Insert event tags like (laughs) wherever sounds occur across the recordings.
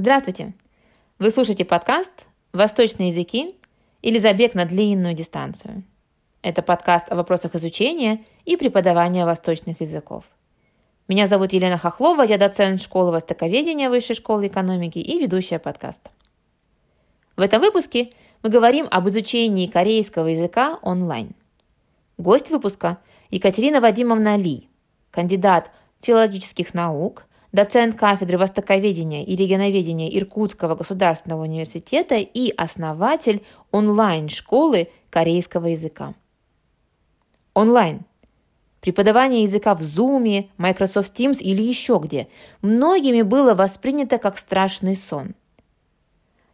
Здравствуйте! Вы слушаете подкаст «Восточные языки» или «Забег на длинную дистанцию». Это подкаст о вопросах изучения и преподавания восточных языков. Меня зовут Елена Хохлова, я доцент школы востоковедения Высшей школы экономики и ведущая подкаста. В этом выпуске мы говорим об изучении корейского языка онлайн. Гость выпуска – Екатерина Вадимовна Ли, кандидат филологических наук, доцент кафедры востоковедения и регионоведения Иркутского государственного университета и основатель онлайн-школы корейского языка. Онлайн. Преподавание языка в Zoom, Microsoft Teams или еще где многими было воспринято как страшный сон.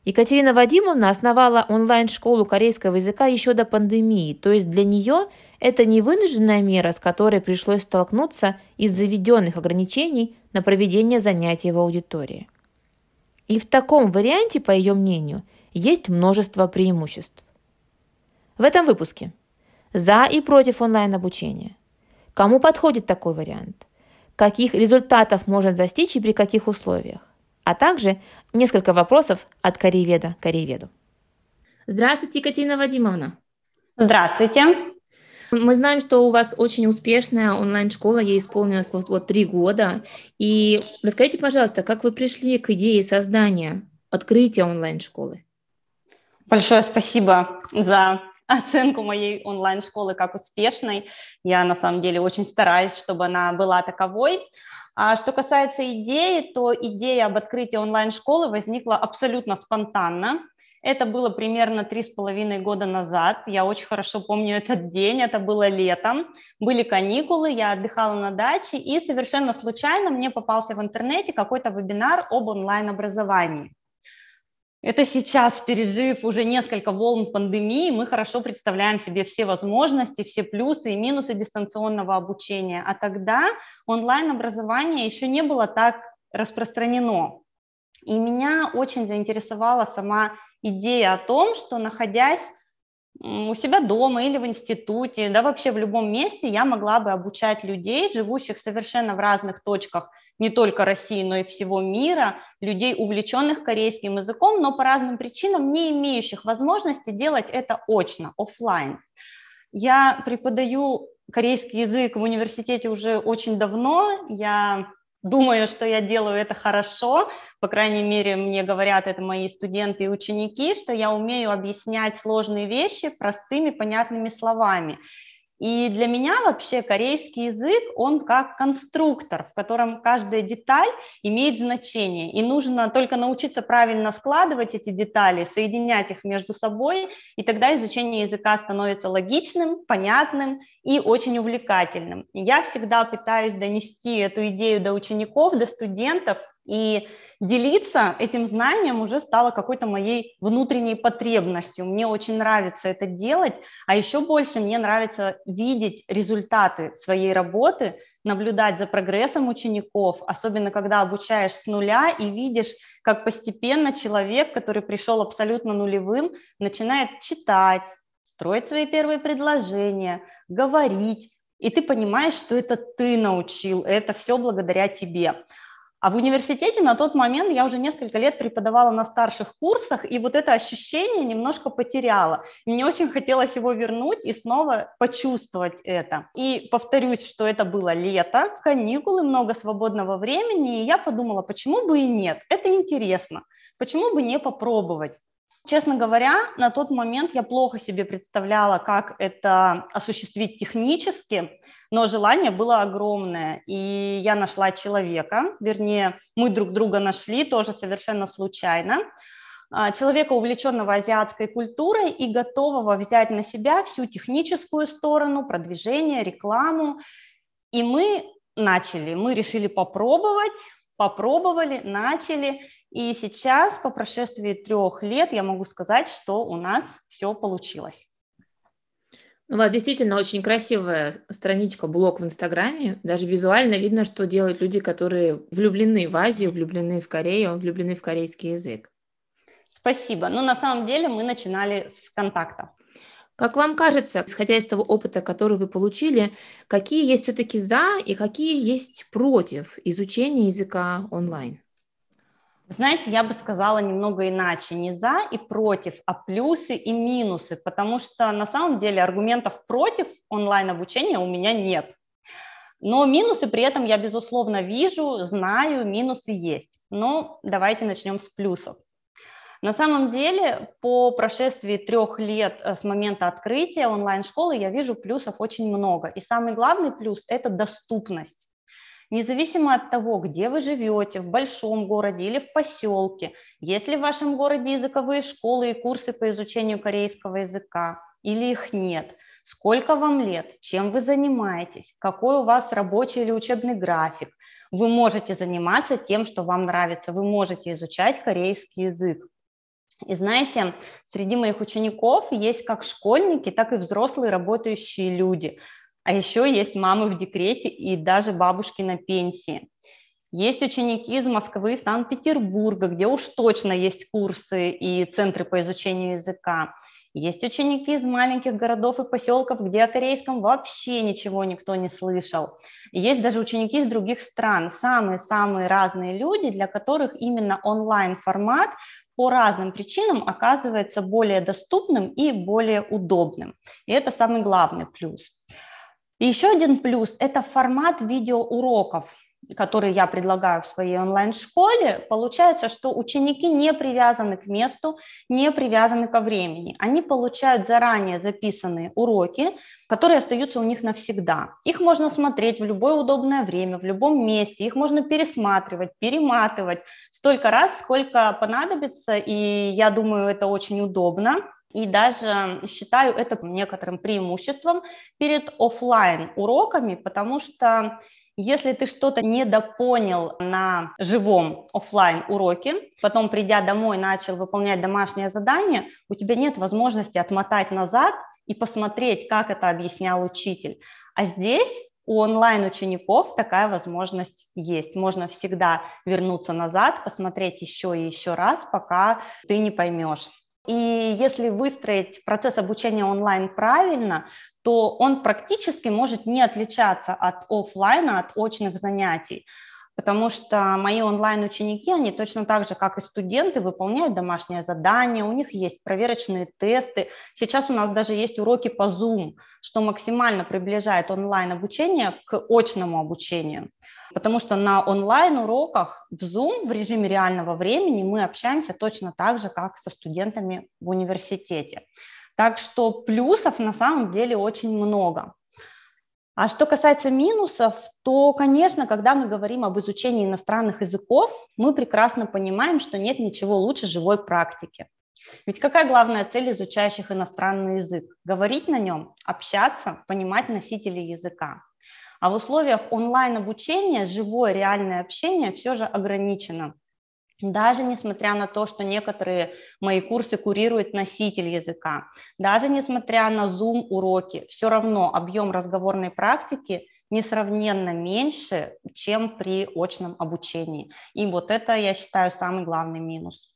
Екатерина Вадимовна основала онлайн-школу корейского языка еще до пандемии, то есть для нее это не вынужденная мера, с которой пришлось столкнуться из заведенных ограничений на проведение занятий в аудитории. И в таком варианте, по ее мнению, есть множество преимуществ. В этом выпуске за и против онлайн-обучения. Кому подходит такой вариант? Каких результатов можно достичь и при каких условиях? А также несколько вопросов от корееведа корееведу. Здравствуйте, Екатерина Вадимовна. Здравствуйте. Мы знаем, что у вас очень успешная онлайн-школа, ей исполнилось вот, вот три года. И расскажите, пожалуйста, как вы пришли к идее создания, открытия онлайн-школы? Большое спасибо за оценку моей онлайн-школы как успешной. Я на самом деле очень стараюсь, чтобы она была таковой. А что касается идеи, то идея об открытии онлайн-школы возникла абсолютно спонтанно. Это было примерно три с половиной года назад. Я очень хорошо помню этот день. Это было летом. Были каникулы, я отдыхала на даче, и совершенно случайно мне попался в интернете какой-то вебинар об онлайн-образовании. Это сейчас, пережив уже несколько волн пандемии, мы хорошо представляем себе все возможности, все плюсы и минусы дистанционного обучения. А тогда онлайн-образование еще не было так распространено. И меня очень заинтересовала сама идея о том, что находясь у себя дома или в институте, да вообще в любом месте я могла бы обучать людей, живущих совершенно в разных точках не только России, но и всего мира, людей, увлеченных корейским языком, но по разным причинам не имеющих возможности делать это очно, офлайн. Я преподаю корейский язык в университете уже очень давно, я думаю, что я делаю это хорошо, по крайней мере, мне говорят это мои студенты и ученики, что я умею объяснять сложные вещи простыми, понятными словами. И для меня вообще корейский язык, он как конструктор, в котором каждая деталь имеет значение. И нужно только научиться правильно складывать эти детали, соединять их между собой, и тогда изучение языка становится логичным, понятным и очень увлекательным. Я всегда пытаюсь донести эту идею до учеников, до студентов, и делиться этим знанием уже стало какой-то моей внутренней потребностью. Мне очень нравится это делать, а еще больше мне нравится видеть результаты своей работы, наблюдать за прогрессом учеников, особенно когда обучаешь с нуля и видишь, как постепенно человек, который пришел абсолютно нулевым, начинает читать, строить свои первые предложения, говорить, и ты понимаешь, что это ты научил, это все благодаря тебе. А в университете на тот момент я уже несколько лет преподавала на старших курсах, и вот это ощущение немножко потеряла. Мне очень хотелось его вернуть и снова почувствовать это. И повторюсь, что это было лето, каникулы, много свободного времени, и я подумала, почему бы и нет, это интересно, почему бы не попробовать. Честно говоря, на тот момент я плохо себе представляла, как это осуществить технически, но желание было огромное. И я нашла человека, вернее, мы друг друга нашли тоже совершенно случайно, а, человека, увлеченного азиатской культурой и готового взять на себя всю техническую сторону, продвижение, рекламу. И мы начали, мы решили попробовать, попробовали, начали, и сейчас, по прошествии трех лет, я могу сказать, что у нас все получилось. У вас действительно очень красивая страничка, блог в Инстаграме. Даже визуально видно, что делают люди, которые влюблены в Азию, влюблены в Корею, влюблены в корейский язык. Спасибо. Но на самом деле мы начинали с контакта. Как вам кажется, исходя из того опыта, который вы получили, какие есть все-таки за и какие есть против изучения языка онлайн? Знаете, я бы сказала немного иначе, не за и против, а плюсы и минусы, потому что на самом деле аргументов против онлайн-обучения у меня нет. Но минусы при этом я, безусловно, вижу, знаю, минусы есть. Но давайте начнем с плюсов. На самом деле, по прошествии трех лет э, с момента открытия онлайн-школы я вижу плюсов очень много. И самый главный плюс – это доступность. Независимо от того, где вы живете, в большом городе или в поселке, есть ли в вашем городе языковые школы и курсы по изучению корейского языка, или их нет, сколько вам лет, чем вы занимаетесь, какой у вас рабочий или учебный график, вы можете заниматься тем, что вам нравится, вы можете изучать корейский язык. И знаете, среди моих учеников есть как школьники, так и взрослые работающие люди. А еще есть мамы в декрете и даже бабушки на пенсии. Есть ученики из Москвы и Санкт-Петербурга, где уж точно есть курсы и центры по изучению языка. Есть ученики из маленьких городов и поселков, где о корейском вообще ничего никто не слышал. Есть даже ученики из других стран, самые-самые разные люди, для которых именно онлайн-формат по разным причинам оказывается более доступным и более удобным. И это самый главный плюс. И еще один плюс – это формат видеоуроков, который я предлагаю в своей онлайн-школе. Получается, что ученики не привязаны к месту, не привязаны ко времени. Они получают заранее записанные уроки, которые остаются у них навсегда. Их можно смотреть в любое удобное время, в любом месте, их можно пересматривать, перематывать столько раз, сколько понадобится, и я думаю, это очень удобно. И даже считаю это некоторым преимуществом перед офлайн уроками, потому что если ты что-то недопонял на живом офлайн уроке, потом придя домой начал выполнять домашнее задание, у тебя нет возможности отмотать назад и посмотреть, как это объяснял учитель. А здесь у онлайн-учеников такая возможность есть. Можно всегда вернуться назад, посмотреть еще и еще раз, пока ты не поймешь. И если выстроить процесс обучения онлайн правильно, то он практически может не отличаться от офлайна, от очных занятий потому что мои онлайн-ученики, они точно так же, как и студенты, выполняют домашнее задание, у них есть проверочные тесты. Сейчас у нас даже есть уроки по Zoom, что максимально приближает онлайн-обучение к очному обучению. Потому что на онлайн-уроках в Zoom в режиме реального времени мы общаемся точно так же, как со студентами в университете. Так что плюсов на самом деле очень много. А что касается минусов, то, конечно, когда мы говорим об изучении иностранных языков, мы прекрасно понимаем, что нет ничего лучше живой практики. Ведь какая главная цель изучающих иностранный язык? Говорить на нем, общаться, понимать носителей языка. А в условиях онлайн-обучения живое реальное общение все же ограничено. Даже несмотря на то, что некоторые мои курсы курирует носитель языка, даже несмотря на Zoom-уроки, все равно объем разговорной практики несравненно меньше, чем при очном обучении. И вот это, я считаю, самый главный минус.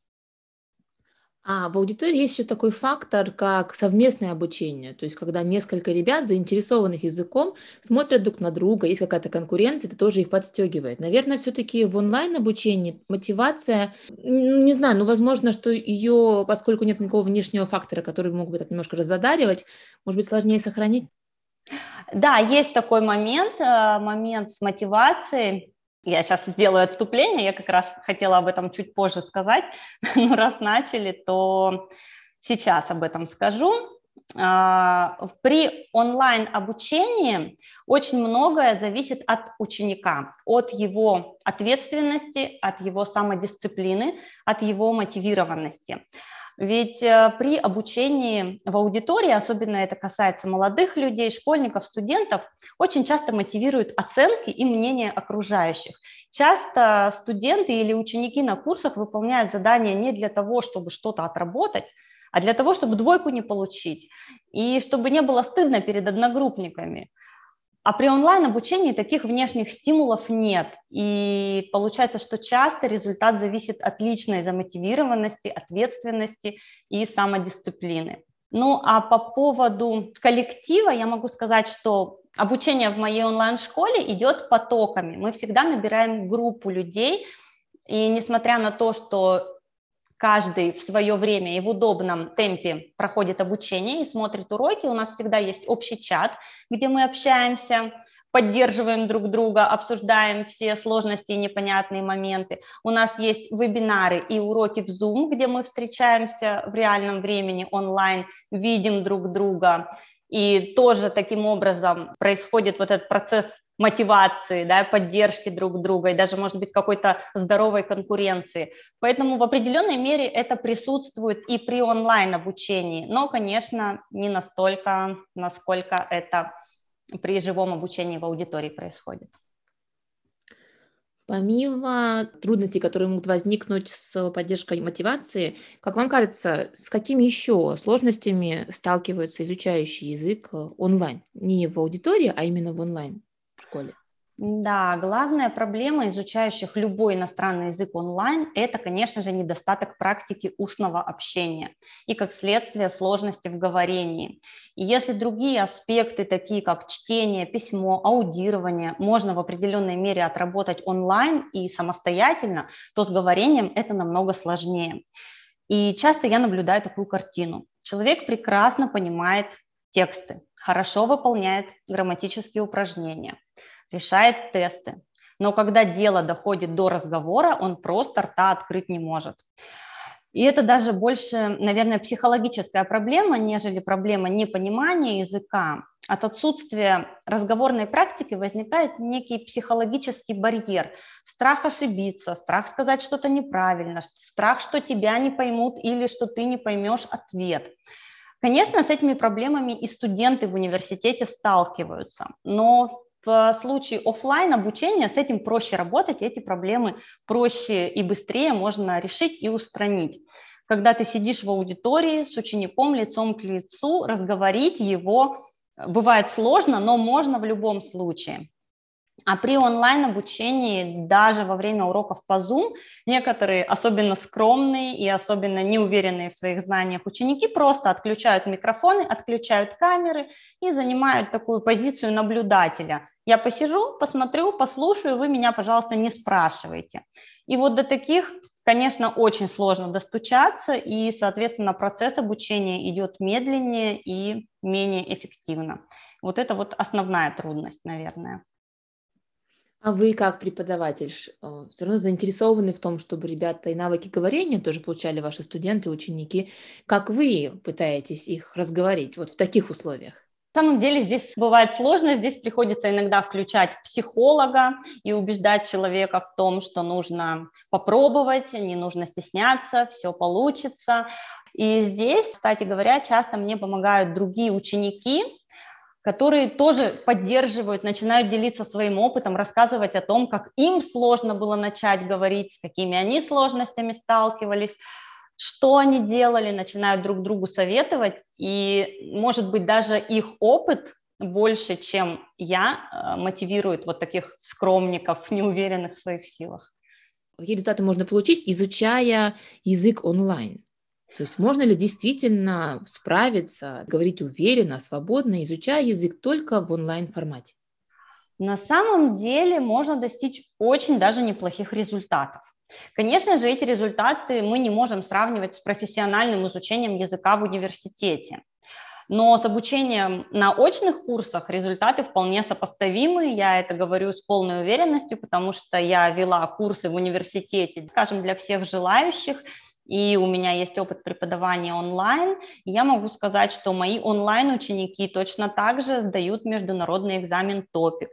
А в аудитории есть еще такой фактор, как совместное обучение. То есть, когда несколько ребят, заинтересованных языком, смотрят друг на друга, есть какая-то конкуренция, это тоже их подстегивает. Наверное, все-таки в онлайн-обучении мотивация, не знаю, ну, возможно, что ее, поскольку нет никакого внешнего фактора, который мог бы так немножко разодаривать, может быть, сложнее сохранить? Да, есть такой момент, э, момент с мотивацией. Я сейчас сделаю отступление, я как раз хотела об этом чуть позже сказать, (laughs) но раз начали, то сейчас об этом скажу. А, при онлайн-обучении очень многое зависит от ученика, от его ответственности, от его самодисциплины, от его мотивированности. Ведь э, при обучении в аудитории, особенно это касается молодых людей, школьников, студентов, очень часто мотивируют оценки и мнения окружающих. Часто студенты или ученики на курсах выполняют задания не для того, чтобы что-то отработать, а для того, чтобы двойку не получить, и чтобы не было стыдно перед одногруппниками. А при онлайн-обучении таких внешних стимулов нет. И получается, что часто результат зависит от личной замотивированности, ответственности и самодисциплины. Ну а по поводу коллектива я могу сказать, что обучение в моей онлайн-школе идет потоками. Мы всегда набираем группу людей, И несмотря на то, что каждый в свое время и в удобном темпе проходит обучение и смотрит уроки, у нас всегда есть общий чат, где мы общаемся, поддерживаем друг друга, обсуждаем все сложности и непонятные моменты. У нас есть вебинары и уроки в Zoom, где мы встречаемся в реальном времени онлайн, видим друг друга. И тоже таким образом происходит вот этот процесс мотивации, да, поддержки друг друга и даже, может быть, какой-то здоровой конкуренции. Поэтому в определенной мере это присутствует и при онлайн-обучении, но, конечно, не настолько, насколько это при живом обучении в аудитории происходит. Помимо трудностей, которые могут возникнуть с поддержкой мотивации, как вам кажется, с какими еще сложностями сталкиваются изучающий язык онлайн? Не в аудитории, а именно в онлайн школе? Да, главная проблема изучающих любой иностранный язык онлайн – это, конечно же, недостаток практики устного общения и, как следствие, сложности в говорении. И если другие аспекты, такие как чтение, письмо, аудирование, можно в определенной мере отработать онлайн и самостоятельно, то с говорением это намного сложнее. И часто я наблюдаю такую картину. Человек прекрасно понимает тексты, хорошо выполняет грамматические упражнения – решает тесты. Но когда дело доходит до разговора, он просто рта открыть не может. И это даже больше, наверное, психологическая проблема, нежели проблема непонимания языка. От отсутствия разговорной практики возникает некий психологический барьер. Страх ошибиться, страх сказать что-то неправильно, страх, что тебя не поймут или что ты не поймешь ответ. Конечно, с этими проблемами и студенты в университете сталкиваются, но в случае офлайн обучения с этим проще работать, эти проблемы проще и быстрее можно решить и устранить. Когда ты сидишь в аудитории с учеником лицом к лицу, разговорить его бывает сложно, но можно в любом случае. А при онлайн-обучении, даже во время уроков по Zoom, некоторые особенно скромные и особенно неуверенные в своих знаниях ученики просто отключают микрофоны, отключают камеры и занимают такую позицию наблюдателя. Я посижу, посмотрю, послушаю, вы меня, пожалуйста, не спрашивайте. И вот до таких, конечно, очень сложно достучаться, и, соответственно, процесс обучения идет медленнее и менее эффективно. Вот это вот основная трудность, наверное. А вы как преподаватель э, все равно заинтересованы в том, чтобы ребята и навыки говорения тоже получали ваши студенты, ученики. Как вы пытаетесь их разговорить вот в таких условиях? На самом деле здесь бывает сложно, здесь приходится иногда включать психолога и убеждать человека в том, что нужно попробовать, не нужно стесняться, все получится. И здесь, кстати говоря, часто мне помогают другие ученики, которые тоже поддерживают, начинают делиться своим опытом, рассказывать о том, как им сложно было начать говорить, с какими они сложностями сталкивались, что они делали, начинают друг другу советовать, и, может быть, даже их опыт больше, чем я, э, мотивирует вот таких скромников, (laughs) неуверенных в своих силах. Какие результаты можно получить, изучая язык онлайн? То есть можно ли действительно справиться, говорить уверенно, свободно, изучая язык только в онлайн-формате? На самом деле можно достичь очень даже неплохих результатов. Конечно же, эти результаты мы не можем сравнивать с профессиональным изучением языка в университете. Но с обучением на очных курсах результаты вполне сопоставимы. Я это говорю с полной уверенностью, потому что я вела курсы в университете, скажем, для всех желающих – и у меня есть опыт преподавания онлайн, я могу сказать, что мои онлайн-ученики точно так же сдают международный экзамен ТОПИК,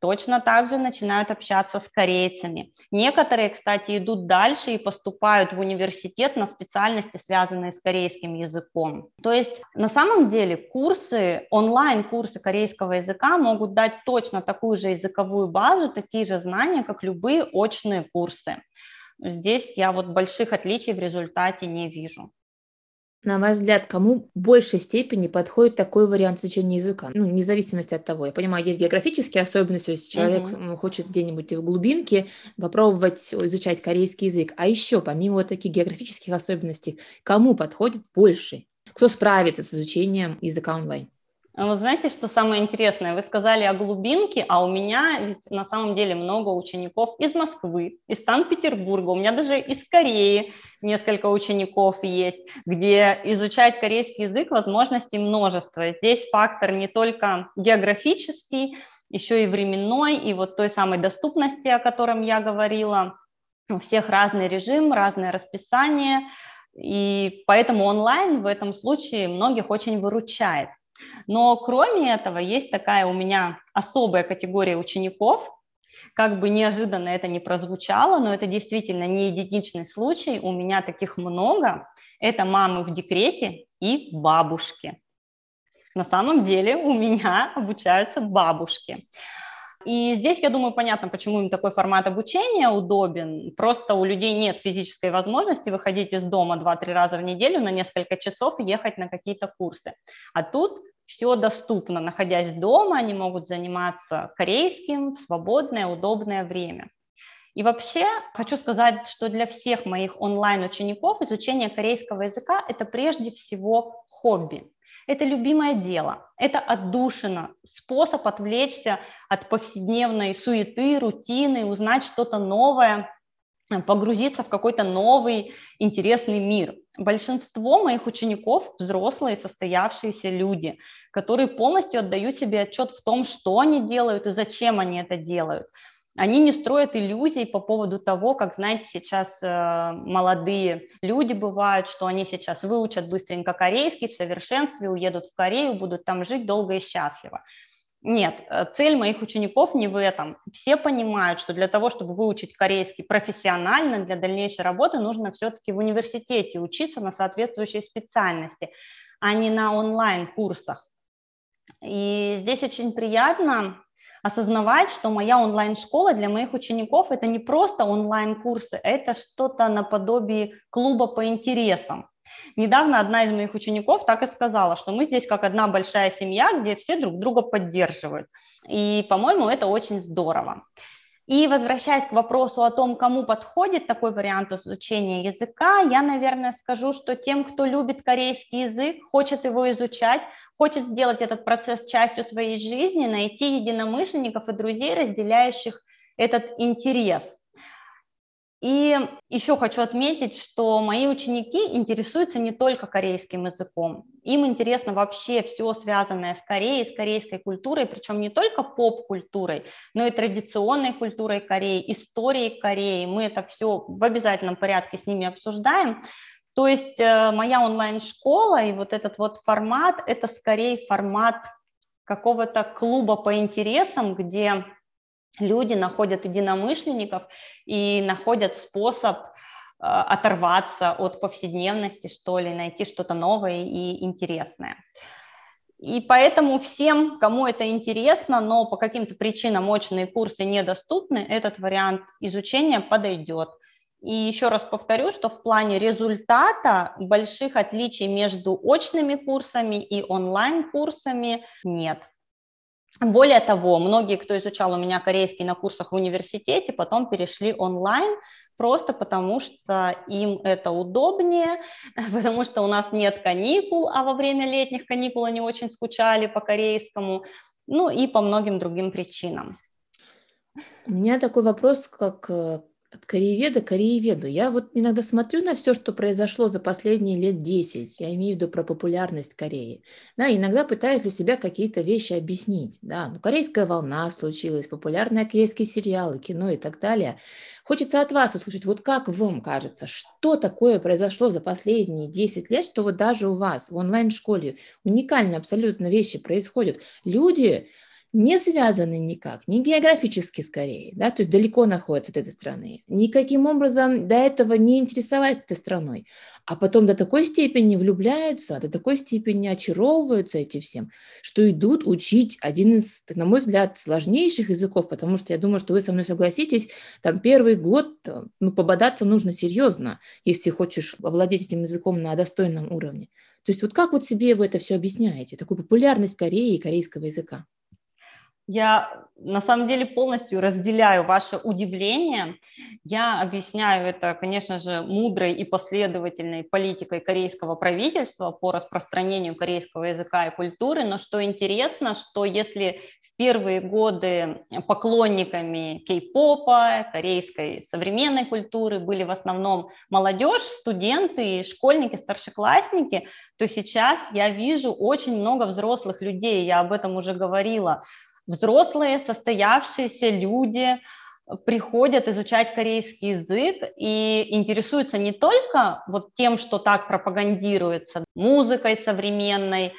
точно так же начинают общаться с корейцами. Некоторые, кстати, идут дальше и поступают в университет на специальности, связанные с корейским языком. То есть на самом деле курсы, онлайн-курсы корейского языка могут дать точно такую же языковую базу, такие же знания, как любые очные курсы. Здесь я вот больших отличий в результате не вижу. На ваш взгляд, кому в большей степени подходит такой вариант изучения языка? Ну, вне зависимости от того. Я понимаю, есть географические особенности, если человек uh-huh. хочет где-нибудь в глубинке попробовать изучать корейский язык. А еще, помимо вот таких географических особенностей, кому подходит больше? Кто справится с изучением языка онлайн? Вы знаете, что самое интересное? Вы сказали о глубинке, а у меня ведь на самом деле много учеников из Москвы, из Санкт-Петербурга, у меня даже из Кореи несколько учеников есть, где изучать корейский язык возможностей множество. Здесь фактор не только географический, еще и временной, и вот той самой доступности, о котором я говорила. У всех разный режим, разное расписание, и поэтому онлайн в этом случае многих очень выручает. Но кроме этого есть такая у меня особая категория учеников, как бы неожиданно это не прозвучало, но это действительно не единичный случай, у меня таких много. Это мамы в декрете и бабушки. На самом деле у меня обучаются бабушки. И здесь, я думаю, понятно, почему им такой формат обучения удобен. Просто у людей нет физической возможности выходить из дома 2-3 раза в неделю на несколько часов и ехать на какие-то курсы. А тут все доступно, находясь дома, они могут заниматься корейским в свободное, удобное время. И вообще хочу сказать, что для всех моих онлайн-учеников изучение корейского языка – это прежде всего хобби. Это любимое дело, это отдушина, способ отвлечься от повседневной суеты, рутины, узнать что-то новое, погрузиться в какой-то новый интересный мир. Большинство моих учеников – взрослые, состоявшиеся люди, которые полностью отдают себе отчет в том, что они делают и зачем они это делают – они не строят иллюзий по поводу того, как, знаете, сейчас э, молодые люди бывают, что они сейчас выучат быстренько корейский в совершенстве, уедут в Корею, будут там жить долго и счастливо. Нет, э, цель моих учеников не в этом. Все понимают, что для того, чтобы выучить корейский профессионально, для дальнейшей работы, нужно все-таки в университете учиться на соответствующей специальности, а не на онлайн-курсах. И здесь очень приятно осознавать, что моя онлайн-школа для моих учеников это не просто онлайн-курсы, это что-то наподобие клуба по интересам. Недавно одна из моих учеников так и сказала, что мы здесь как одна большая семья, где все друг друга поддерживают. И, по-моему, это очень здорово. И возвращаясь к вопросу о том, кому подходит такой вариант изучения языка, я, наверное, скажу, что тем, кто любит корейский язык, хочет его изучать, хочет сделать этот процесс частью своей жизни, найти единомышленников и друзей, разделяющих этот интерес. И еще хочу отметить, что мои ученики интересуются не только корейским языком. Им интересно вообще все связанное с Кореей, с корейской культурой, причем не только поп-культурой, но и традиционной культурой Кореи, историей Кореи. Мы это все в обязательном порядке с ними обсуждаем. То есть э, моя онлайн-школа и вот этот вот формат, это скорее формат какого-то клуба по интересам, где люди находят единомышленников и находят способ э, оторваться от повседневности, что ли, найти что-то новое и интересное. И поэтому всем, кому это интересно, но по каким-то причинам очные курсы недоступны, этот вариант изучения подойдет. И еще раз повторю, что в плане результата больших отличий между очными курсами и онлайн-курсами нет. Более того, многие, кто изучал у меня корейский на курсах в университете, потом перешли онлайн, просто потому что им это удобнее, (laughs) потому что у нас нет каникул, а во время летних каникул они очень скучали по корейскому, ну и по многим другим причинам. У меня такой вопрос, как э, от корееведа к корееведу. Я вот иногда смотрю на все, что произошло за последние лет 10. Я имею в виду про популярность Кореи. Да, иногда пытаюсь для себя какие-то вещи объяснить. Да, ну, корейская волна случилась, популярные корейские сериалы, кино и так далее. Хочется от вас услышать, вот как вам кажется, что такое произошло за последние 10 лет, что вот даже у вас в онлайн-школе уникальные абсолютно вещи происходят. Люди не связаны никак, не географически скорее, да, то есть далеко находятся от этой страны, никаким образом до этого не интересовались этой страной, а потом до такой степени влюбляются, до такой степени очаровываются этим всем, что идут учить один из, на мой взгляд, сложнейших языков, потому что я думаю, что вы со мной согласитесь, там первый год, ну, пободаться нужно серьезно, если хочешь овладеть этим языком на достойном уровне. То есть вот как вот себе вы это все объясняете, такую популярность Кореи и корейского языка? Я на самом деле полностью разделяю ваше удивление. Я объясняю это, конечно же, мудрой и последовательной политикой корейского правительства по распространению корейского языка и культуры. Но что интересно, что если в первые годы поклонниками кей-попа, корейской современной культуры были в основном молодежь, студенты, школьники, старшеклассники, то сейчас я вижу очень много взрослых людей, я об этом уже говорила, взрослые, состоявшиеся люди приходят изучать корейский язык и интересуются не только вот тем, что так пропагандируется, музыкой современной,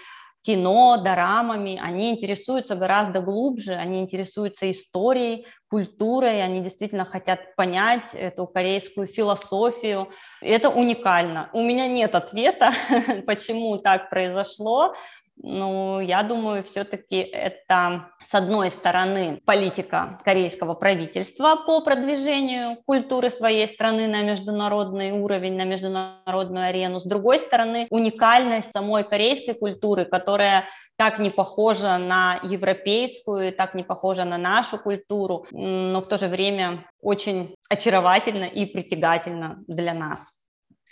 кино, дорамами, они интересуются гораздо глубже, они интересуются историей, культурой, они действительно хотят понять эту корейскую философию. Это уникально. У меня нет ответа, (laughs) почему так произошло, ну, я думаю, все-таки это, с одной стороны, политика корейского правительства по продвижению культуры своей страны на международный уровень, на международную арену. С другой стороны, уникальность самой корейской культуры, которая так не похожа на европейскую, так не похожа на нашу культуру, но в то же время очень очаровательна и притягательна для нас.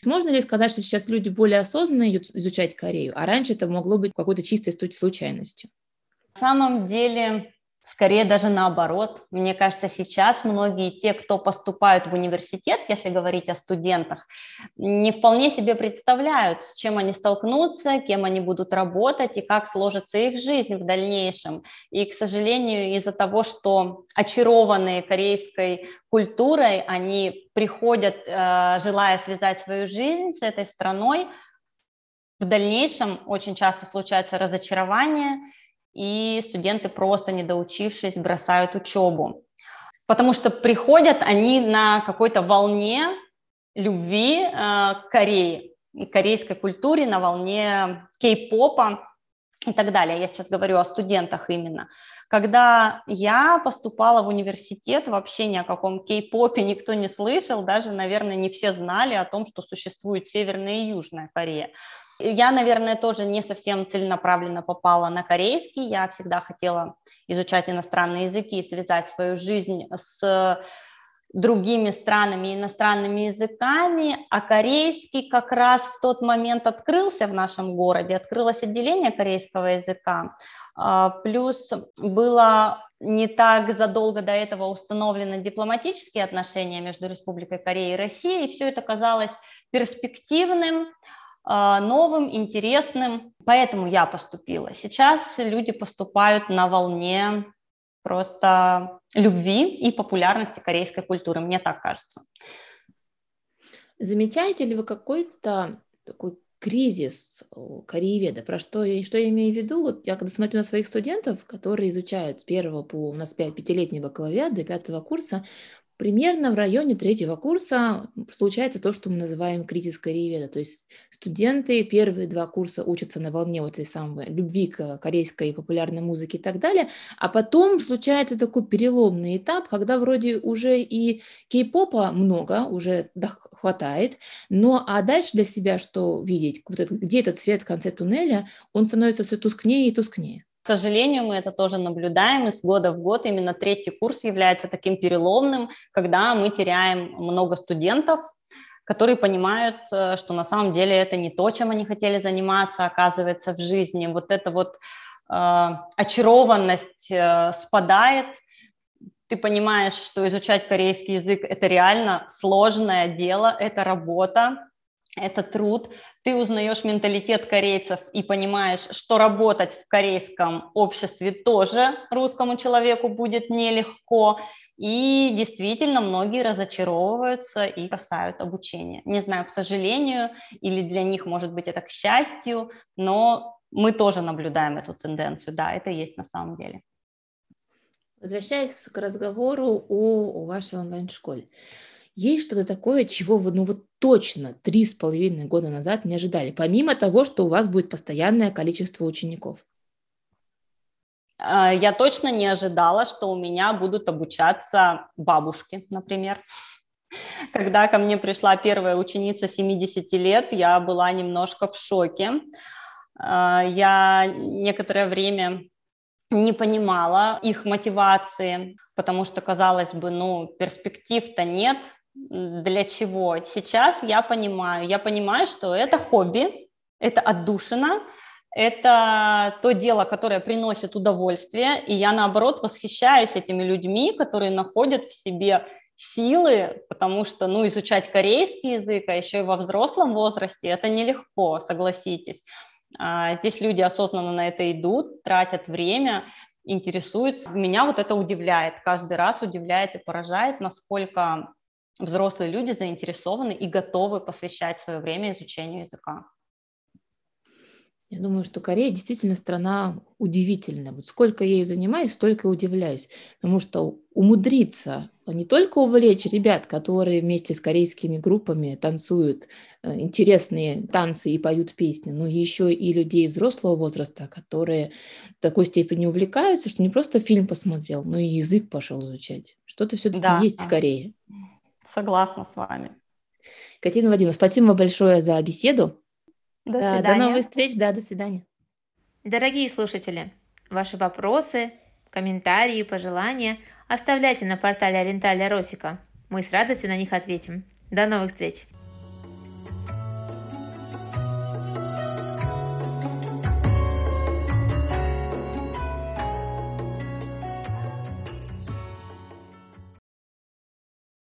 Можно ли сказать, что сейчас люди более осознанно изучать Корею, а раньше это могло быть какой-то чистой случайностью? На самом деле Скорее даже наоборот. Мне кажется, сейчас многие те, кто поступают в университет, если говорить о студентах, не вполне себе представляют, с чем они столкнутся, кем они будут работать и как сложится их жизнь в дальнейшем. И, к сожалению, из-за того, что очарованные корейской культурой, они приходят, э, желая связать свою жизнь с этой страной, в дальнейшем очень часто случаются разочарования, и студенты просто не доучившись бросают учебу. Потому что приходят они на какой-то волне любви э, к Корее, корейской культуре, на волне кей-попа и так далее. Я сейчас говорю о студентах именно. Когда я поступала в университет, вообще ни о каком кей-попе никто не слышал, даже, наверное, не все знали о том, что существует Северная и Южная Корея. Я, наверное, тоже не совсем целенаправленно попала на корейский. Я всегда хотела изучать иностранные языки и связать свою жизнь с другими странами, иностранными языками, а корейский как раз в тот момент открылся в нашем городе, открылось отделение корейского языка, а, плюс было не так задолго до этого установлены дипломатические отношения между Республикой Корея и Россией, и все это казалось перспективным, новым, интересным. Поэтому я поступила. Сейчас люди поступают на волне просто любви и популярности корейской культуры, мне так кажется. Замечаете ли вы какой-то такой кризис корееведа? Про что я, что я имею в виду? Вот я когда смотрю на своих студентов, которые изучают с первого по у нас 5, пятилетний бакалавриат до пятого курса, Примерно в районе третьего курса случается то, что мы называем кризис корееведа. То есть студенты первые два курса учатся на волне вот этой самой любви к корейской популярной музыке и так далее, а потом случается такой переломный этап, когда вроде уже и кей-попа много, уже хватает, но а дальше для себя что видеть, вот это, где этот свет в конце туннеля, он становится все тускнее и тускнее. Сожалению, мы это тоже наблюдаем, и с года в год именно третий курс является таким переломным, когда мы теряем много студентов, которые понимают, э, что на самом деле это не то, чем они хотели заниматься, оказывается, в жизни. Вот эта вот э, очарованность э, спадает, ты понимаешь, что изучать корейский язык – это реально сложное дело, это работа, это труд, ты узнаешь менталитет корейцев и понимаешь, что работать в корейском обществе тоже русскому человеку будет нелегко. И действительно многие разочаровываются и бросают обучение. Не знаю, к сожалению, или для них, может быть, это к счастью, но мы тоже наблюдаем эту тенденцию. Да, это есть на самом деле. Возвращаясь к разговору о, о вашей онлайн-школе. Есть что-то такое, чего вы, ну вот точно три с половиной года назад не ожидали, помимо того, что у вас будет постоянное количество учеников? А, я точно не ожидала, что у меня будут обучаться бабушки, например. Когда ко мне пришла первая ученица 70 лет, я была немножко в шоке. А, я некоторое время не понимала их мотивации, потому что, казалось бы, ну, перспектив-то нет, для чего. Сейчас я понимаю, я понимаю, что это хобби, это отдушина, это то дело, которое приносит удовольствие, и я, наоборот, восхищаюсь этими людьми, которые находят в себе силы, потому что, ну, изучать корейский язык, а еще и во взрослом возрасте, это нелегко, согласитесь. А здесь люди осознанно на это идут, тратят время, интересуются. Меня вот это удивляет, каждый раз удивляет и поражает, насколько взрослые люди заинтересованы и готовы посвящать свое время изучению языка. Я думаю, что Корея действительно страна удивительная. Вот сколько ее занимаюсь, столько удивляюсь. Потому что умудриться не только увлечь ребят, которые вместе с корейскими группами танцуют э, интересные танцы и поют песни, но еще и людей взрослого возраста, которые в такой степени увлекаются, что не просто фильм посмотрел, но и язык пошел изучать. Что-то все-таки да. есть в Корее. Согласна с вами. Катина Вадимовна, спасибо большое за беседу. До свидания. До новых встреч, да, до свидания. Дорогие слушатели, ваши вопросы, комментарии, пожелания оставляйте на портале Оренталя Росика. Мы с радостью на них ответим. До новых встреч!